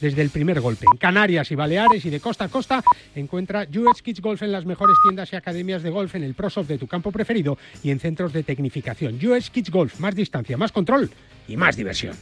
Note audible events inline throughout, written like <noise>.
desde el primer golpe. En Canarias y Baleares y de costa a costa encuentra US Kids Golf en las mejores tiendas y academias de golf en el ProSoft de tu campo preferido y en centros de tecnificación. US Kids Golf, más distancia, más control y más diversión.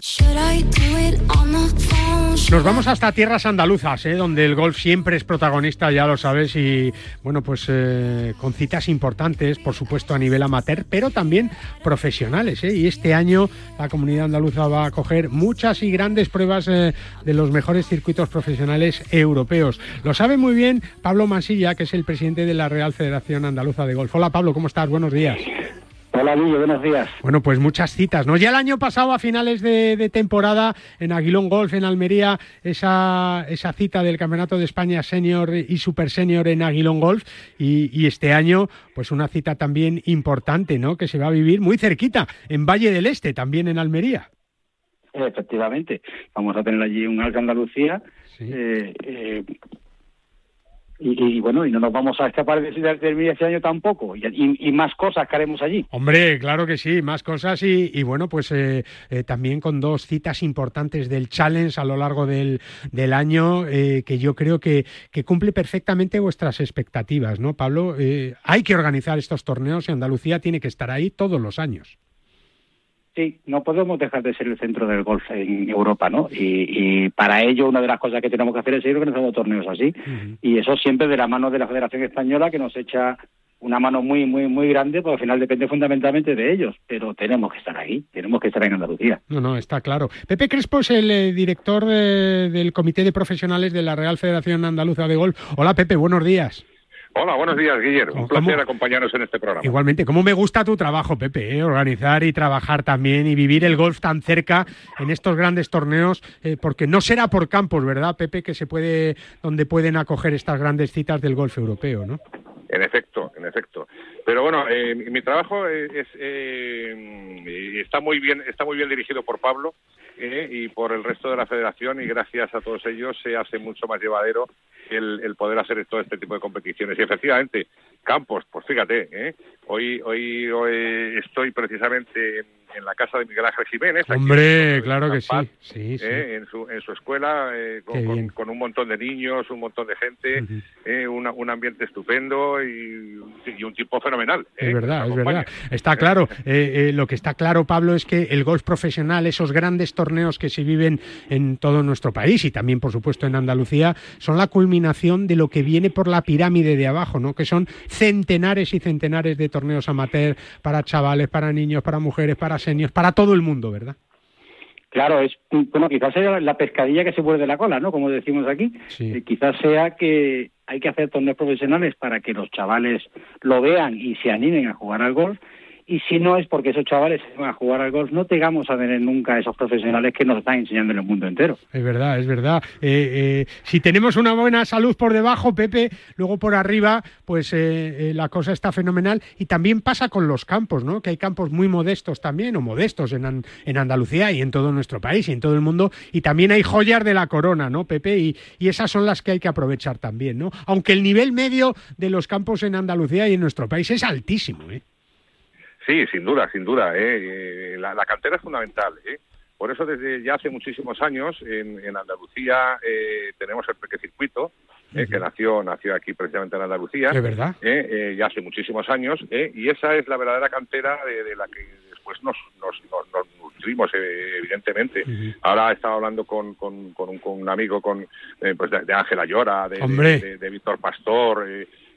Nos vamos hasta tierras andaluzas, ¿eh? donde el golf siempre es protagonista, ya lo sabes, y bueno, pues eh, con citas importantes, por supuesto a nivel amateur, pero también profesionales. ¿eh? Y este año la comunidad andaluza va a coger muchas y grandes pruebas de los mejores circuitos profesionales europeos. Lo sabe muy bien Pablo Mansilla, que es el presidente de la Real Federación Andaluza de Golf. Hola Pablo, ¿cómo estás? Buenos días. Hola, Guillo, buenos días. Bueno, pues muchas citas, ¿no? Ya el año pasado, a finales de, temporada, en Aguilón Golf, en Almería, esa, esa cita del Campeonato de España Senior y Super Senior en Aguilón Golf. Y, este año, pues una cita también importante, ¿no? Que se va a vivir muy cerquita, en Valle del Este, también en Almería. Efectivamente. Vamos a tener allí un Alta Andalucía. Eh, eh, y, bueno, y no nos vamos a escapar de termine este año tampoco, y, más cosas que haremos allí. Hombre, claro que sí, más cosas y, bueno, pues eh, eh, también con dos citas importantes del Challenge a lo largo del, del año, eh, que yo creo que, que, cumple perfectamente vuestras expectativas, ¿no, Pablo? hay que organizar estos torneos y Andalucía tiene que estar ahí todos los años. Sí, no podemos dejar de ser el centro del golf en Europa, ¿no? Y, para ello una de las cosas que tenemos que hacer es seguir organizando torneos así. Y eso siempre de la mano de la Federación Española que nos echa una mano muy, muy, muy grande, porque al final depende fundamentalmente de ellos, pero tenemos que estar ahí, tenemos que estar en Andalucía. No, no, está claro. Pepe Crespo es el eh, director del Comité de Profesionales de la Real Federación Andaluza de Golf. Hola Pepe, buenos días. Hola, buenos días, Guillermo. Un placer acompañarnos en este programa. Igualmente, ¿cómo me gusta tu trabajo, Pepe? Eh? Organizar y trabajar también y vivir el golf tan cerca en estos grandes torneos, eh, porque no será por campos, ¿verdad, Pepe? Que se puede, donde pueden acoger estas grandes citas del golf europeo, ¿no? En efecto, en efecto. Pero bueno, eh, mi trabajo es, está muy bien, está muy bien dirigido por Pablo y por el resto de la Federación y gracias a todos ellos se hace mucho más llevadero el, poder hacer todo este tipo de competiciones. Y efectivamente, Campos, pues fíjate, ¿eh? hoy, hoy, hoy estoy precisamente en en la casa de Miguel Ángel Jiménez. Hombre, claro que sí. sí, eh, en, su, en su escuela, eh, con, un montón de niños, un montón de gente, eh, un ambiente estupendo y, un tipo fenomenal. Es verdad, es verdad. Está claro. <laughs> lo que está claro, Pablo, es que el golf profesional, esos grandes torneos que se viven en todo nuestro país y también, por supuesto, en Andalucía, son la culminación de lo que viene por la pirámide de abajo, ¿no? Que son centenares y centenares de torneos amateur para chavales, para niños, para mujeres, para para todo el mundo, ¿verdad? Claro, es bueno, quizás sea la pescadilla que se muerde la cola, ¿no? Como decimos aquí. Eh, quizás sea que hay que hacer torneos profesionales para que los chavales lo vean y se animen a jugar al golf y si no es porque esos chavales se van a jugar al golf, no tengamos a tener nunca esos profesionales que nos están enseñando en el mundo entero. Es verdad, es verdad. Eh, eh, si tenemos una buena salud por debajo, Pepe, luego por arriba, pues eh, la cosa está fenomenal. Y también pasa con los campos, ¿no? Que hay campos muy modestos también, o modestos en, en Andalucía y en todo nuestro país y en todo el mundo. Y también hay joyas de la corona, ¿no, Pepe? Y, y esas son las que hay que aprovechar también, ¿no? Aunque el nivel medio de los campos en Andalucía y en nuestro país es altísimo, ¿eh? Sí, sin duda, sin duda. ¿eh? eh la, cantera es fundamental. ¿eh? Por eso desde ya hace muchísimos años en, Andalucía eh, tenemos el Peque Circuito, que nació nació aquí precisamente en Andalucía. ¿Es verdad? ya hace muchísimos años. y esa es la verdadera cantera de, la que después nos, nos, nos, nutrimos, evidentemente. Ahora he estado hablando con, con, con, un, con un, amigo con pues de Ángela Llora, de, de, de Víctor Pastor.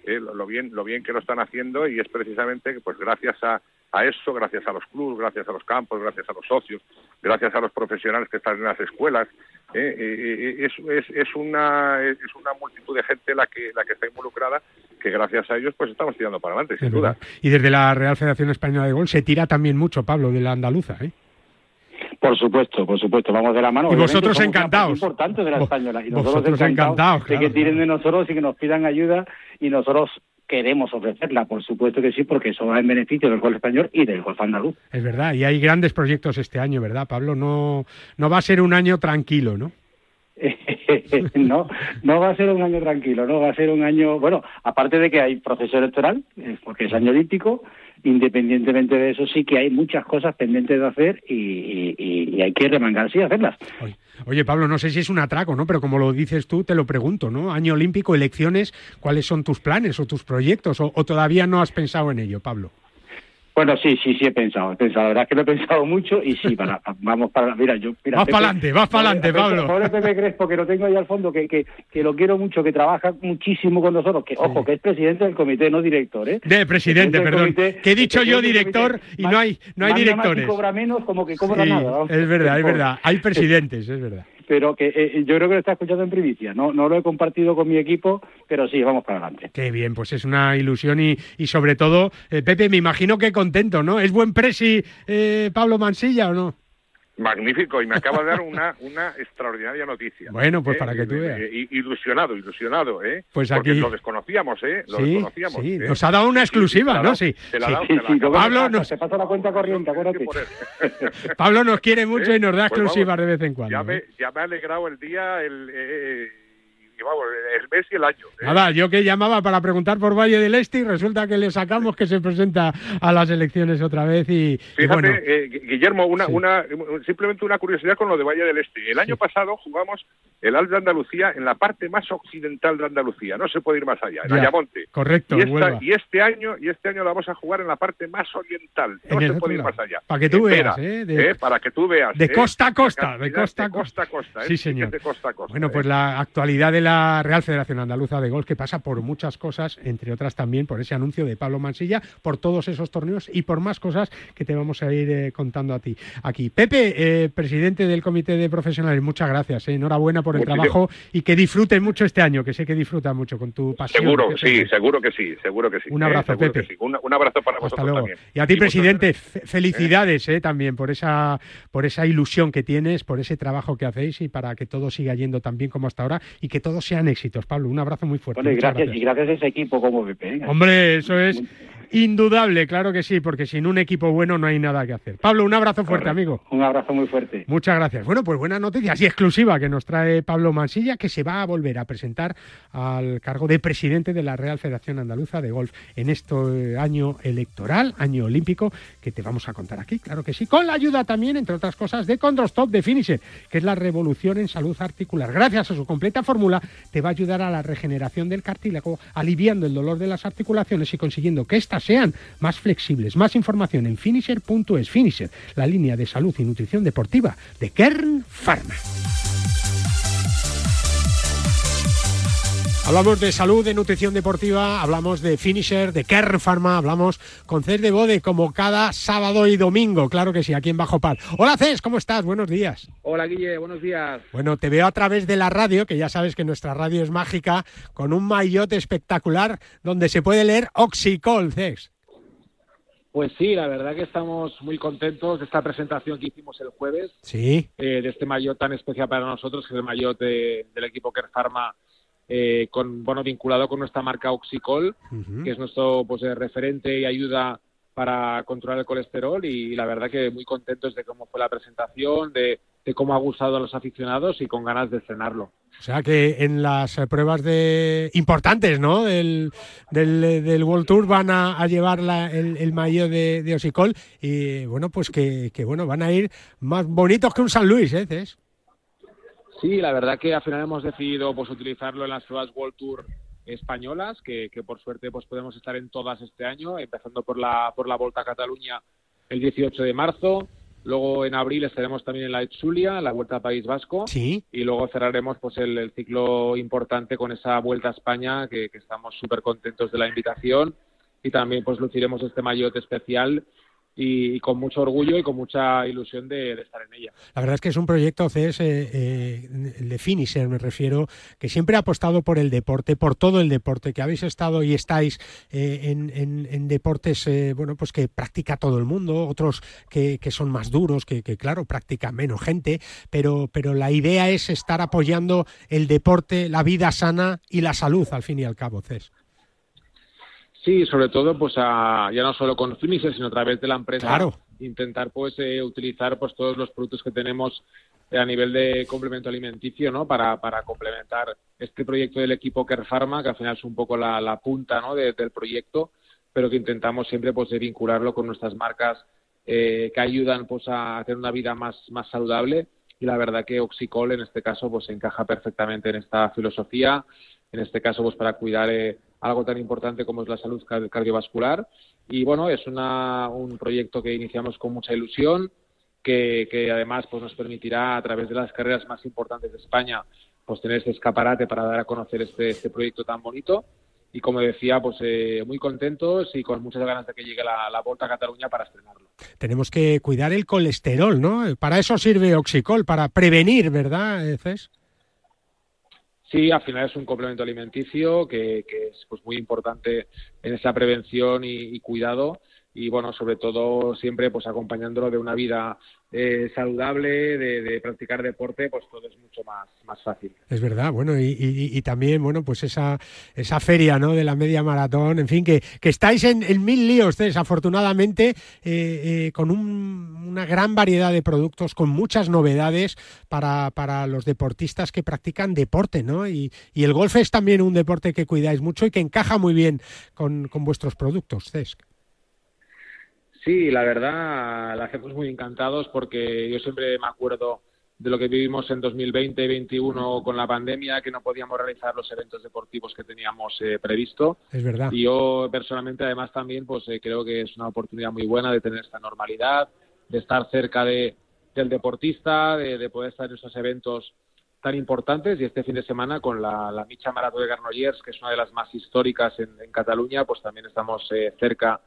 lo bien lo bien que lo están haciendo y es precisamente pues gracias a, a eso, gracias a los clubes, gracias a los campos, gracias a los socios, gracias a los profesionales que están en las escuelas. ¿eh? Eh, eh, es, es, una, es una multitud de gente la que, la que está involucrada que gracias a ellos pues estamos tirando para adelante, sin duda. Y desde la Real Federación Española de Gol se tira también mucho, Pablo, de la andaluza, ¿eh? Por supuesto, por supuesto, vamos de la mano. Y vosotros encantados. importante de la española. Y nosotros encantados, de que tiren de nosotros y que nos pidan ayuda y nosotros queremos ofrecerla, por supuesto que sí, porque eso va en beneficio del golf español y del golf andaluz. Es verdad, y hay grandes proyectos este año, ¿verdad, Pablo? No, no va a ser un año tranquilo, ¿no? <laughs> no, no va a ser un año tranquilo, no va a ser un año, bueno, aparte de que hay proceso electoral, eh, porque es año olímpico, independientemente de eso sí que hay muchas cosas pendientes de hacer y, hay que remangarse y hacerlas. Oye, Pablo, no sé si es un atraco, ¿no? Pero como lo dices tú, te lo pregunto, ¿no? Año olímpico, elecciones, ¿cuáles son tus planes o tus proyectos? o todavía no has pensado en ello, Pablo? Bueno, sí, sí, sí he pensado, he pensado, la verdad es que lo he pensado mucho y sí, <laughs> vamos para, mira, yo... Mira, vas para adelante, vas para adelante, Pablo. Pobre Pepe Crespo, que lo tengo ahí al fondo, que, que, que lo quiero mucho, que trabaja muchísimo con nosotros, que, ojo, que es presidente del comité, no director, ¿eh? De presidente, perdón, que he dicho yo director y no hay, no hay directores. cobra menos, como que cobra nada. Es verdad, es verdad, hay <laughs> presidentes, es verdad pero que eh, yo creo que lo está escuchando en primicia. No, no lo he compartido con mi equipo, pero sí, vamos para adelante. Qué bien, pues es una ilusión y, y sobre todo, eh, Pepe, me imagino que contento, ¿no? ¿Es buen presi eh, Pablo Mansilla o no? Magnífico, y me acaba de dar una, una extraordinaria noticia. Bueno, pues ¿eh? para que tú veas. Ilusionado, ilusionado, ¿eh? Pues aquí... Porque lo desconocíamos, ¿eh? Lo desconocíamos. Sí, ¿eh? nos ha dado una exclusiva, ¿no? Sí. Pablo nos... Se pasa la cuenta corriente, acuérdate. <laughs> Pablo nos quiere mucho y nos da pues exclusivas de vez en cuando. Ya me, ya me ha alegrado el día el... Eh, el mes y el año. ¿eh? Nada, yo que llamaba para preguntar por Valle del Este y resulta que le sacamos que se presenta a las elecciones otra vez y... Fíjate, eh, Guillermo, una, una, simplemente una curiosidad con lo de Valle del Este. El año pasado jugamos el Alto de Andalucía en la parte más occidental de Andalucía, no se puede ir más allá, en Ayamonte. Correcto, y, este año y este año la vamos a jugar en la parte más oriental, no se puede ir más allá. Para que tú veas, ¿eh? Para que tú veas. De costa a costa, de costa a costa. sí, señor. De costa a costa, bueno, pues la actualidad de la la Real Federación Andaluza de Golf, que pasa por muchas cosas, entre otras también por ese anuncio de Pablo Mansilla, por todos esos torneos y por más cosas que te vamos a ir eh, contando a ti aquí. Pepe, eh, presidente del Comité de Profesionales, muchas gracias. Eh, enhorabuena por el trabajo y que disfruten mucho este año, que sé que disfrutan mucho con tu pasión. Seguro, sí, seguro que sí, seguro que sí. Un abrazo, Pepe. Un, abrazo para vosotros también. Y a ti, presidente, felicidades también por esa, por esa ilusión que tienes, por ese trabajo que hacéis y para que todo siga yendo tan bien como hasta ahora y que todo sean éxitos. Pablo, un abrazo muy fuerte. gracias, y gracias a ese equipo como VP. Hombre, eso es indudable, claro que sí, porque sin un equipo bueno no hay nada que hacer. Pablo, un abrazo fuerte, amigo. Un abrazo muy fuerte. Muchas gracias. Bueno, pues buenas noticias y exclusiva que nos trae Pablo Mansilla, que se va a volver a presentar al cargo de presidente de la Real Federación Andaluza de Golf en este año electoral, año olímpico, que te vamos a contar aquí, claro que sí, con la ayuda también, entre otras cosas, de Condrostop de Finisher, que es la revolución en salud articular. Gracias a su completa fórmula, te va a ayudar a la regeneración del cartílago, aliviando el dolor de las articulaciones y consiguiendo que estas sean más flexibles. Más información en finisher.es. Finisher, la línea de salud y nutrición deportiva de Kern Pharma. Hablamos de salud, de nutrición deportiva, hablamos de finisher, de Kern Pharma, hablamos con Cés de Bode como cada sábado y domingo, claro que sí, aquí en Bajo Pal. Hola Cés, ¿cómo estás? Buenos días. Hola Guille, buenos días. Bueno, te veo a través de la radio, que ya sabes que nuestra radio es mágica, con un maillot espectacular donde se puede leer Oxicol, Cés. Pues sí, la verdad que estamos muy contentos de esta presentación que hicimos el jueves. Sí. Eh, de este maillot tan especial para nosotros, que es el maillot del equipo Kern Pharma eh, con, bueno, vinculado con nuestra marca Oxicol, que es nuestro pues, eh, referente y ayuda para controlar el colesterol y, la verdad que muy contentos de cómo fue la presentación, de, cómo ha gustado a los aficionados y con ganas de estrenarlo. O sea que en las pruebas de importantes, ¿no? Del, del, World Tour van a, llevar el, el maillot de, de, Oxicol y bueno, pues que, que, bueno, van a ir más bonitos que un San Luis, ¿eh? Sí, la verdad que al final hemos decidido pues utilizarlo en las pruebas World Tour españolas, que, por suerte pues podemos estar en todas este año, empezando por la por la Volta a Cataluña el 18 de marzo, luego en abril estaremos también en la Etzulia, la Vuelta a País Vasco, ¿Sí? y luego cerraremos pues el, ciclo importante con esa Vuelta a España, que, que estamos súper contentos de la invitación, y también pues luciremos este maillot especial y, con mucho orgullo y con mucha ilusión de, estar en ella. La verdad es que es un proyecto CES, eh, eh, de Finisher me refiero, que siempre ha apostado por el deporte, por todo el deporte, que habéis estado y estáis eh, en, deportes bueno pues que practica todo el mundo, otros que, son más duros, que, claro, practica menos gente, pero, pero la idea es estar apoyando el deporte, la vida sana y la salud al fin y al cabo, CES. Sí, sobre todo, pues ya no solo con Finisher, sino a través de la empresa. Claro. Intentar, pues, eh, utilizar, pues, todos los productos que tenemos a nivel de complemento alimenticio, ¿no? Para, para complementar este proyecto del equipo Care Pharma, que al final es un poco la, la punta, ¿no? del proyecto, pero que intentamos siempre, pues, de vincularlo con nuestras marcas eh, que ayudan, pues, a tener una vida más, más saludable. Y la verdad que Oxicol, en este caso, pues, encaja perfectamente en esta filosofía. En este caso, pues, para cuidar eh, algo tan importante como es la salud cardiovascular. Y bueno, es una, un proyecto que iniciamos con mucha ilusión que, además pues, nos permitirá a través de las carreras más importantes de España pues tener este escaparate para dar a conocer este, este proyecto tan bonito y como decía, pues eh, muy contentos y con muchas ganas de que llegue la, la a Cataluña para estrenarlo. Tenemos que cuidar el colesterol, ¿no? Para eso sirve Oxicol, para prevenir, ¿verdad, Cés? Sí, al final es un complemento alimenticio que, es pues muy importante en esa prevención y cuidado y bueno, sobre todo siempre pues acompañándolo de una vida eh, saludable, de, practicar deporte, pues todo es mucho más, más fácil. Es verdad, bueno, y, también, bueno, pues esa, esa feria, ¿no?, de la media maratón, en fin, que, que estáis en, mil líos, desafortunadamente, eh, eh, con una gran variedad de productos, con muchas novedades para, para los deportistas que practican deporte, ¿no? Y, el golf es también un deporte que cuidáis mucho y que encaja muy bien con, con vuestros productos, Cesc. Sí, la verdad, la hacemos muy encantados porque yo siempre me acuerdo de lo que vivimos en 2020 y 2021 con la pandemia, que no podíamos realizar los eventos deportivos que teníamos eh, previsto. Es verdad. Y yo personalmente, además, también, pues eh, creo que es una oportunidad muy buena de tener esta normalidad, de estar cerca de, del deportista, de, poder estar en esos eventos tan importantes. Y este fin de semana, con la, la Micha Maratón de Garnollers, que es una de las más históricas en, Cataluña, pues también estamos eh, cerca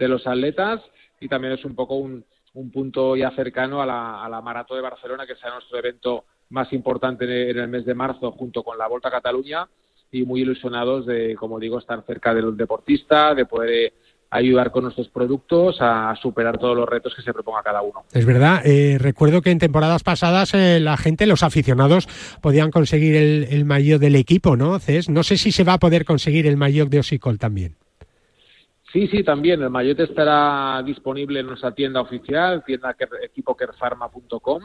de los atletas y también es un poco un, un punto ya cercano a la, Maratón de Barcelona, que será nuestro evento más importante en el mes de marzo junto con la Volta a Cataluña y muy ilusionados de, como digo, estar cerca del deportista, de poder eh, ayudar con nuestros productos a superar todos los retos que se proponga cada uno. Es verdad, eh, recuerdo que en temporadas pasadas eh, la gente, los aficionados, podían conseguir el, el maillot del equipo, ¿no, No sé si se va a poder conseguir el maillot de Osicol también. Sí, sí, también. El maillot estará disponible en nuestra tienda oficial, tienda equipokerfarma.com.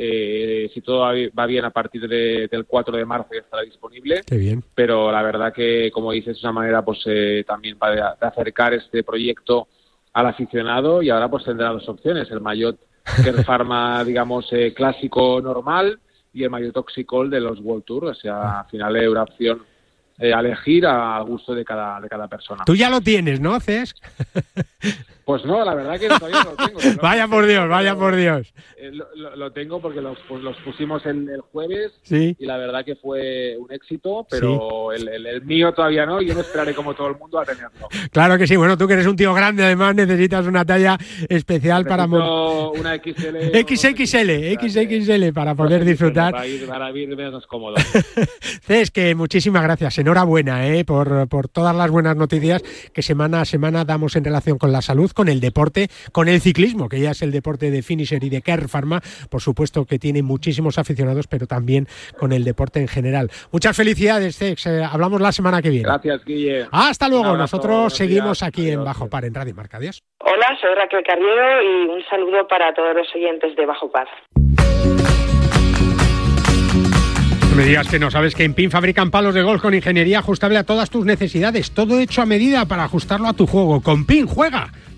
Eh, si todo va bien a partir del 4 de marzo ya estará disponible. Qué bien. Pero la verdad que, como dices, es una manera pues eh, también para de acercar este proyecto al aficionado y ahora pues tendrá dos opciones. El maillot Pharma, <laughs> digamos, eh, clásico normal y el maillot Toxicol de los World Tour. O sea, al final es una opción eh, elegir al gusto de cada, de cada persona. Tú ya lo tienes, ¿no, Cés? <laughs> Pues no, la verdad que todavía no lo tengo. <laughs> vaya por Dios, vaya por Dios. Eh, lo, tengo porque los, pues, los pusimos el, el jueves ¿Sí? y la verdad que fue un éxito, pero el, el, mío todavía no y yo no esperaré como todo el mundo a tenerlo. <laughs> Claro que sí, bueno, tú que eres un tío grande, además necesitas una talla especial para... Una XL. XXL, XXL para poder disfrutar. Para ir, para ir menos cómodo. <laughs> Cés, que muchísimas gracias, enhorabuena ¿eh? por, por todas las buenas noticias que semana a semana damos en relación con la salud con el deporte, con el ciclismo, que ya es el deporte de Finisher y de Care Pharma, por supuesto que tiene muchísimos aficionados, pero también con el deporte en general. Muchas felicidades, Cex. Eh, hablamos la semana que viene. Gracias, Guille. Hasta luego. Nosotros seguimos aquí en Bajo Par, en Radio Marca. Adiós. Hola, soy Raquel Carriero y un saludo para todos los oyentes de Bajo Par. me digas que no sabes que en PIN fabrican palos de golf con ingeniería ajustable a todas tus necesidades. Todo hecho a medida para ajustarlo a tu juego. Con PIN juega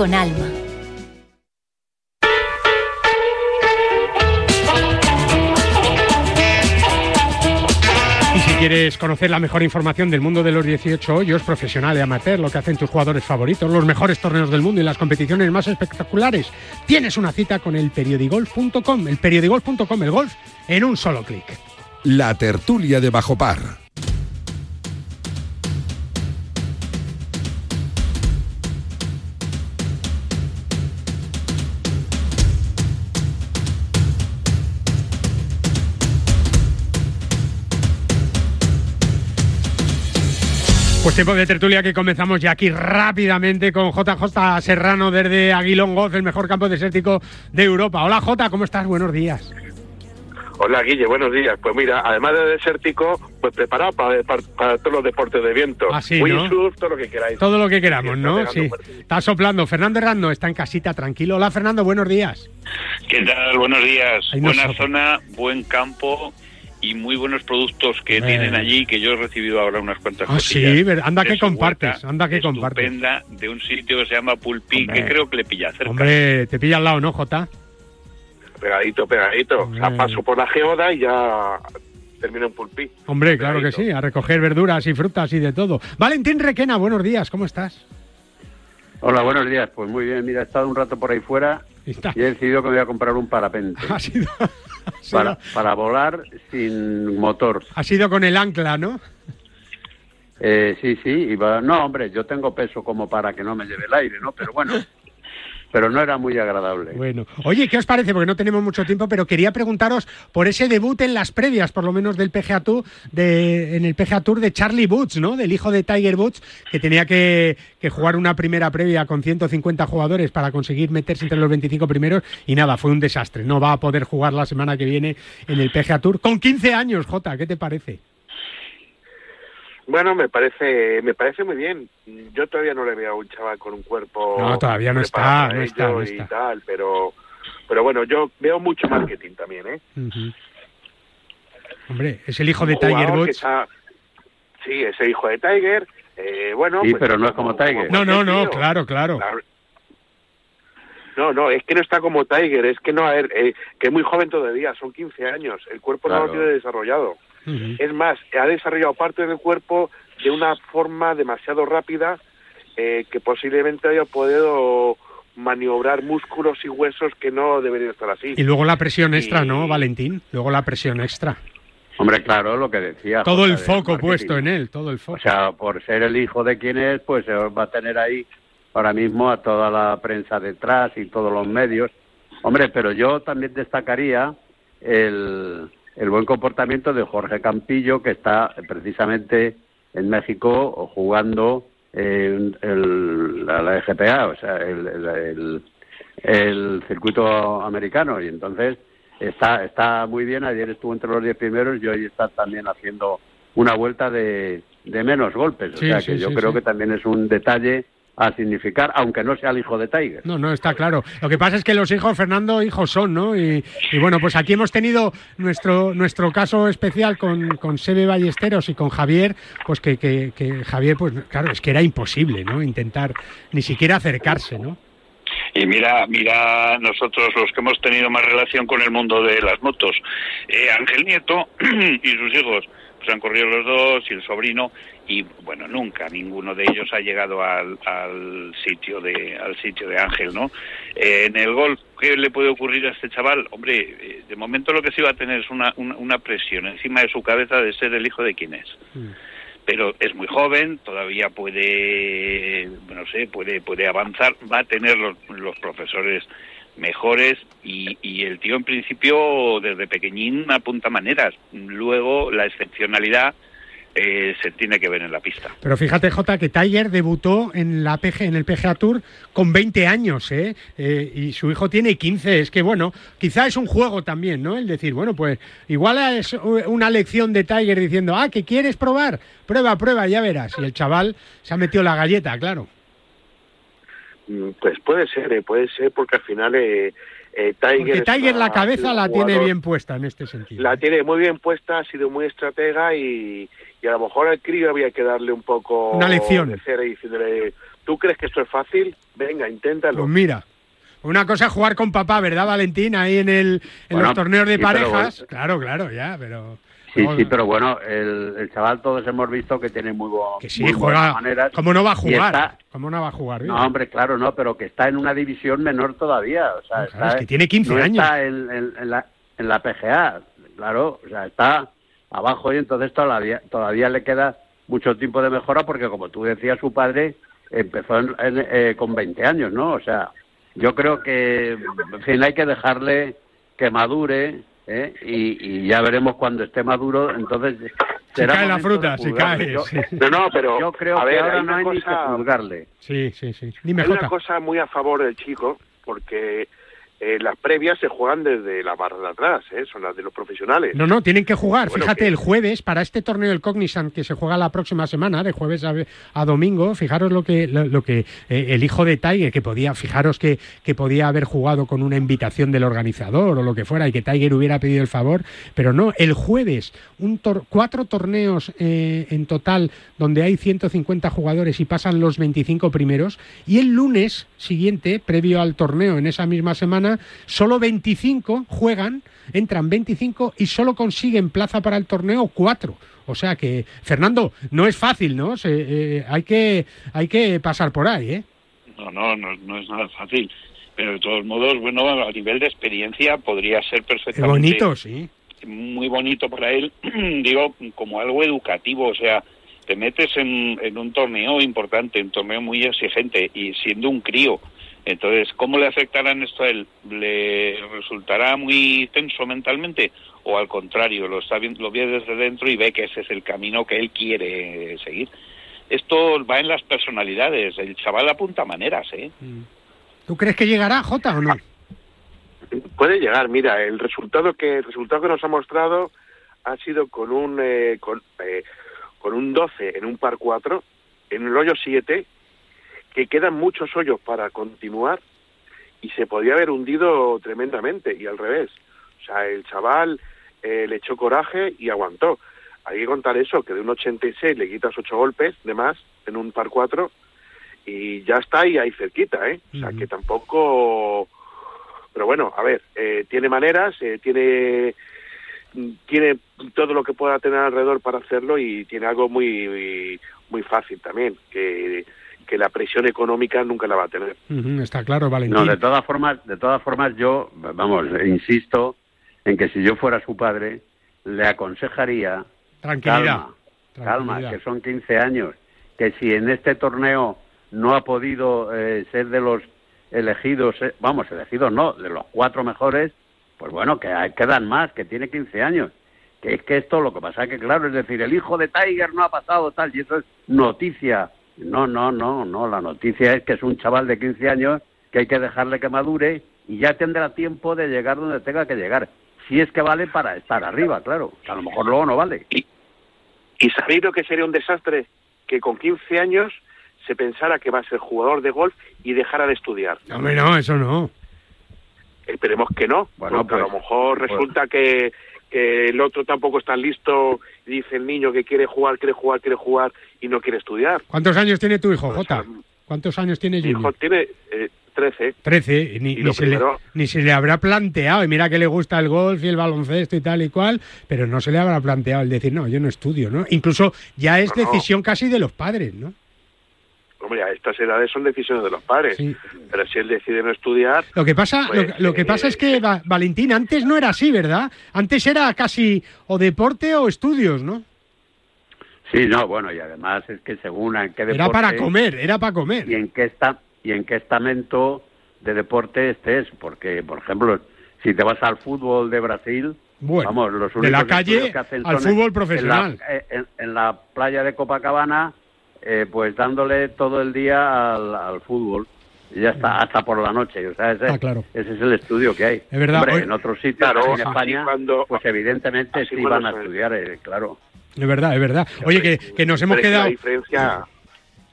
con alma. Y si quieres conocer la mejor información del mundo de los 18 hoyos, profesional y amateur, lo que hacen tus jugadores favoritos, los mejores torneos del mundo y las competiciones más espectaculares, tienes una cita con el periodigolf.com. El periodigolf.com, el golf en un solo clic. La tertulia de Bajo Par. Pues tiempo de tertulia que comenzamos ya aquí rápidamente con JJ Serrano desde Aguilón Golf, el mejor campo desértico de Europa. Hola Jota, ¿cómo estás? Buenos días. Hola Guille, buenos días. Pues mira, además de desértico, pues preparado para, para, para todos los deportes de viento. Así, ¿no? Windsurf, todo lo que queráis. Todo lo que queramos, Sí, ¿no? está Sí. fuerte. Está soplando. Fernando Herrando está en casita, tranquilo. Hola Fernando, buenos días. ¿Qué tal? Buenos días. Buena sopla. zona, buen campo y muy buenos productos que Bueno. tienen allí, que yo he recibido ahora unas cuantas Ah, cosillas sí, anda que compartes, anda que compartes. estupenda, de un sitio que se llama Pulpí, Hombre. que creo que le pilla cerca. Hombre, te pilla al lado, ¿no, Jota? Pegadito, pegadito. O sea, Hombre. paso por la geoda y ya termino en pulpí. Hombre, claro que Pegadito. sí, a recoger verduras y frutas y de todo. Valentín Requena, buenos días, ¿cómo estás? Hola, buenos días. Pues muy bien, mira, he estado un rato por ahí fuera Está- y he decidido que voy a comprar un parapente Ha sido, <laughs> ha sido- para, para volar sin motor. ha sido con el ancla, ¿no? Eh, sí, sí, va- no, hombre, yo tengo peso como para que no me lleve el aire, ¿no? Pero bueno, <laughs> pero no era muy agradable. Bueno, oye, ¿qué os parece? Porque no tenemos mucho tiempo, pero quería preguntaros por ese debut en las previas, por lo menos del PGA Tour, de, en el PGA de Charlie Woods, ¿no? Del hijo de Tiger Woods, que tenía que, que jugar una primera previa con 150 jugadores para conseguir meterse entre los 25 primeros y nada, fue un desastre. No va a poder jugar la semana que viene en el PGA Tour con 15 años, Jota, ¿qué te parece? Bueno, me parece, me parece muy bien. Yo todavía no le veo a un chaval con un cuerpo. No, todavía no está, no está, no y está. tal, pero, pero bueno, yo veo mucho marketing también, ¿eh? Ujú. Hombre, es el hijo de Tiger Woods. está- Sí, ese hijo de Tiger. Eh, bueno, Sí, pues pero no es como Tiger. No, no, no, tío. claro, claro. No, no, es que no está como Tiger, es que no, a ver, eh, que es muy joven todavía, son 15 años, el cuerpo no lo tiene desarrollado. Es más, ha desarrollado parte del cuerpo de una forma demasiado rápida eh, que posiblemente haya podido maniobrar músculos y huesos que no deberían estar así. Y luego la presión extra, Y- ¿no, Valentín? Luego la presión extra. Hombre, claro, lo que decía. Todo el foco puesto en él, todo el foco. O sea, por ser el hijo de quien es, pues se va a tener ahí ahora mismo a toda la prensa detrás y todos los medios. Hombre, pero yo también destacaría el, el buen comportamiento de Jorge Campillo, que está precisamente en México jugando en el- la, la GPA, o sea, el, el- circuito americano. Y entonces está, está muy bien. Ayer estuvo entre los diez primeros y hoy está también haciendo una vuelta de, de menos golpes. O Sí, sea sí, que yo sí, creo que también es un detalle a significar, aunque no sea el hijo de Tiger. No, no, está claro. Lo que pasa es que los hijos, Fernando, hijos son, ¿no? Y, bueno, pues aquí hemos tenido nuestro nuestro caso especial con, con Sebe Ballesteros y con Javier, pues que, que, que Javier, pues claro, es que era imposible, ¿no? Intentar ni siquiera acercarse, ¿no? Y mira, mira nosotros los que hemos tenido más relación con el mundo de las motos, eh, Ángel Nieto <clears throat> y sus hijos, pues han corrido los dos y el sobrino y bueno nunca ninguno de ellos ha llegado al, al sitio de al sitio de Ángel, ¿no? Eh, en el golf qué le puede ocurrir a este chaval, hombre, eh, de momento lo que sí va a tener es una, una, presión encima de su cabeza de ser el hijo de quién es. Mm pero es muy joven, todavía puede, no sé, puede, puede avanzar, va a tener los, los profesores mejores y, y, el tío en principio desde pequeñín apunta maneras. Luego la excepcionalidad eh, se tiene que ver en la pista. Pero fíjate, Jota, que Tiger debutó en, la PG, en el PGA Tour con 20 años, ¿eh? ¿eh? Y su hijo tiene 15. Es que, bueno, quizá es un juego también, ¿no? El decir, bueno, pues igual es una lección de Tiger diciendo, ah, que quieres probar, prueba, prueba, ya verás. Y el chaval se ha metido la galleta, claro. Mm, pues puede ser, ¿eh? puede ser, porque al final eh, eh, Tiger... Porque Tiger la cabeza la tiene bien puesta en este sentido. La tiene muy bien puesta, ha sido muy estratega y, y a lo mejor al crío había que darle un poco... Una lección. De y diciéndole, ¿tú crees que esto es fácil? Venga, inténtalo. Pues mira, una cosa es jugar con papá, ¿verdad, Valentín? Ahí en, el, en los torneos de parejas. Claro, claro, ya, pero... Sí, sí, pero bueno, el, chaval todos hemos visto que tiene muy, buenas que sí, juega, maneras. ¿Cómo no va a jugar? ¿Cómo no va a jugar? No, hombre, claro, no, pero que está en una división menor todavía. O sea, es que tiene 15 años. Está en, la, en la PGA, claro, o sea, está abajo y entonces todavía, todavía le queda mucho tiempo de mejora porque, como tú decías, su padre empezó eh, con 20 años, ¿no? O sea, yo creo que, en fin, hay que dejarle que madure ¿eh? y, ya veremos cuando esté maduro, entonces será cae la fruta, se cae. No, no, pero yo creo que ahora no hay ni que juzgarle. Sí, sí, sí. Dime, hay una cosa muy a favor del chico, porque eh, las previas se juegan desde la barra de atrás, ¿eh? son las de los profesionales. No, no, tienen que jugar. Fíjate, el jueves, para este torneo del Cognizant que se juega la próxima semana, de jueves a, domingo, fijaros lo que, lo, que eh, el hijo de Tiger, que podía, fijaros que, que podía haber jugado con una invitación del organizador o lo que fuera, y que Tiger hubiera pedido el favor, pero no, el jueves, un cuatro torneos en total donde hay 150 jugadores y pasan los 25 primeros, y el lunes siguiente, previo al torneo en esa misma semana, solo 25 juegan, entran 25 y solo consiguen plaza para el torneo 4. O sea que, Fernando, no es fácil, ¿no? Eh, hay, que, hay que pasar por ahí, ¿eh? No, no, no, es nada fácil. Pero de todos modos, bueno, a nivel de experiencia podría ser perfectamente... bonito, sí. Muy bonito para él, <clears throat> digo, como algo educativo, o sea, te metes en, en un torneo importante, un torneo muy exigente y siendo un crío, entonces, ¿cómo le afectará esto a él? ¿Le resultará muy tenso mentalmente? ¿O al contrario, lo, está viendo, lo ve desde dentro y ve que ese es el camino que él quiere seguir? Esto va en las personalidades. El chaval apunta maneras, ¿eh? Mm. ¿Tú crees que llegará, Jota, o no? Puede llegar. Mira, el resultado que, el resultado que nos ha mostrado ha sido con un, eh, con, eh, con un 12 en un par 4, en el hoyo 7 que quedan muchos hoyos para continuar y se podía haber hundido tremendamente y al revés. O sea, el chaval eh, le echó coraje y aguantó. Hay que contar eso, que de un 86 le quitas ocho golpes de más en un par 4 y ya está ahí, ahí cerquita, ¿eh? O sea, que tampoco... Pero bueno, a ver, eh, tiene maneras, eh, tiene tiene todo lo que pueda tener alrededor para hacerlo y tiene algo muy muy fácil también, que que la presión económica nunca la va a tener. está claro, Valentín. No, de todas formas, de todas formas yo, vamos, insisto en que si yo fuera su padre, le aconsejaría tranquilidad, calma, que son 15 años, que si en este torneo no ha podido eh, ser de los elegidos, eh, vamos, elegidos no, de los cuatro mejores, pues bueno, que quedan más, que tiene 15 años. Que es que esto lo que pasa es que, claro, es decir, el hijo de Tiger no ha pasado tal, y eso es noticia no, no, no, no. La noticia es que es un chaval de 15 años que hay que dejarle que madure y ya tendrá tiempo de llegar donde tenga que llegar. Si es que vale para estar arriba, claro. A lo mejor luego no vale. ¿Y, y sabéis lo que sería un desastre? Que con 15 años se pensara que va a ser jugador de golf y dejara de estudiar. Hombre, no, eso no. Esperemos que no. Bueno, a lo pues, mejor pues. resulta que, que el otro tampoco está listo dice el niño que quiere jugar, quiere jugar, quiere jugar y no quiere estudiar. ¿Cuántos años tiene tu hijo, Jota? ¿Cuántos años tiene Mi hijo Junior? tiene eh, 13. 13, ni, ni se le, ni se le habrá planteado, y mira que le gusta el golf y el baloncesto y tal y cual, pero no se le habrá planteado el decir, no, yo no estudio, ¿no? Incluso ya es No, no. decisión casi de los padres, ¿no? Hombre, a estas edades son decisiones de los padres. Pero si él decide no estudiar... Lo que pasa, pues, lo, lo que pasa eh, es que Va- Valentín antes no era así, ¿verdad? Antes era casi o deporte o estudios, ¿no? Sí, no, bueno, y además es que según en qué deporte... Era para comer, era para comer. Y en qué, está, y en qué estamento de deporte estés, porque, por ejemplo, si te vas al fútbol de Brasil... Bueno, vamos, los de la calle que hacen al fútbol en la- profesional. eh, En en la, playa de Copacabana, eh, pues dándole todo el día al, al fútbol. Y ya está, hasta por la noche. O sea, ese, Ah, claro. ese es el estudio que hay. Es verdad, Hombre, hoy- en otros sitios, Claro, en España, cuando- pues evidentemente así sí van a estudiar, eh, claro. Es verdad, es verdad. Oye, que, que nos hemos quedado... La diferencia...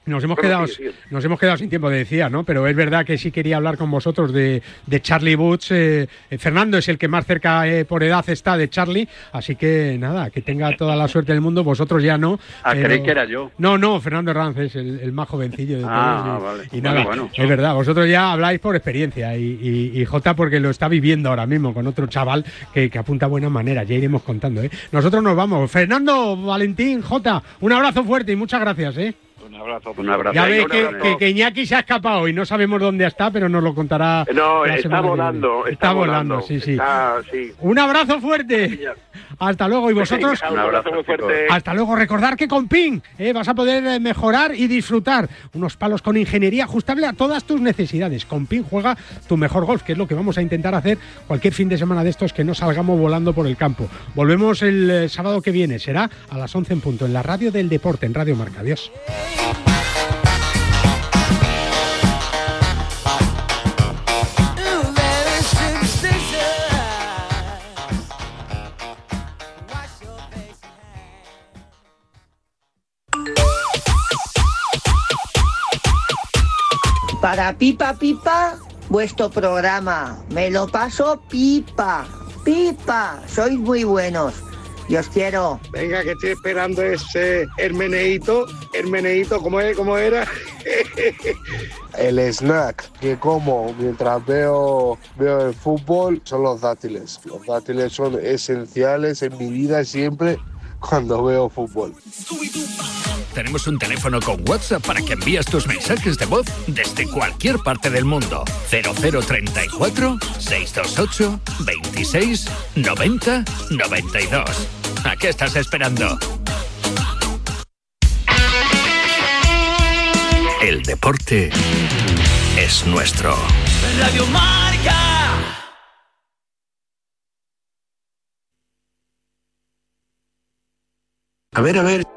Nos hemos, Bueno, quedado, sigue, sigue. nos hemos quedado sin tiempo, decía, ¿no? Pero es verdad que sí quería hablar con vosotros de, de Charlie Woods. eh, eh, Fernando es el que más cerca eh, por edad está de Charlie, así que nada, que tenga toda la suerte del mundo. Vosotros ya no. Ah, pero- creí que era yo. No, no, Fernando Herranz es el, el más jovencillo de Ah, todos. Y, vale. y Bueno, nada, bueno. es verdad, vosotros ya habláis por experiencia y, y- y Jota porque lo está viviendo ahora mismo con otro chaval que, que apunta buena manera. Ya iremos contando, ¿eh? Nosotros nos vamos. Fernando, Valentín, Jota, un abrazo fuerte y muchas gracias, ¿eh? Un abrazo. Un abrazo. Ya un que, que- que Iñaki se ha escapado y no sabemos dónde está, pero nos lo contará. No, la está semana que volando, viene. está, volando, sí, sí. Está- sí. Un abrazo fuerte. Hasta luego. Y vosotros, un abrazo muy fuerte. hasta luego. Recordar que con PIN eh, vas a poder eh, mejorar y disfrutar unos palos con ingeniería ajustable a todas tus necesidades. Con PIN juega tu mejor golf, que es lo que vamos a intentar hacer cualquier fin de semana de estos que no salgamos volando por el campo. Volvemos el eh, sábado que viene. Será a las 11 en punto en la radio del deporte, en Radio Marca. Adiós. Para Pipa Pipa, vuestro programa. Me lo paso pipa. Pipa, sois muy buenos. Y os quiero. Venga, que estoy esperando ese Hermeneito. Hermeneito, ¿cómo, es? ¿cómo era? <laughs> El snack que como mientras veo, veo el fútbol son los dátiles. Los dátiles son esenciales en mi vida siempre cuando veo fútbol. Tenemos un teléfono con WhatsApp para que envíes tus mensajes de voz desde cualquier parte del mundo. 0034 628 26 90 92. ¿A qué estás esperando? El deporte es nuestro. Radio Marca. A ver, a ver.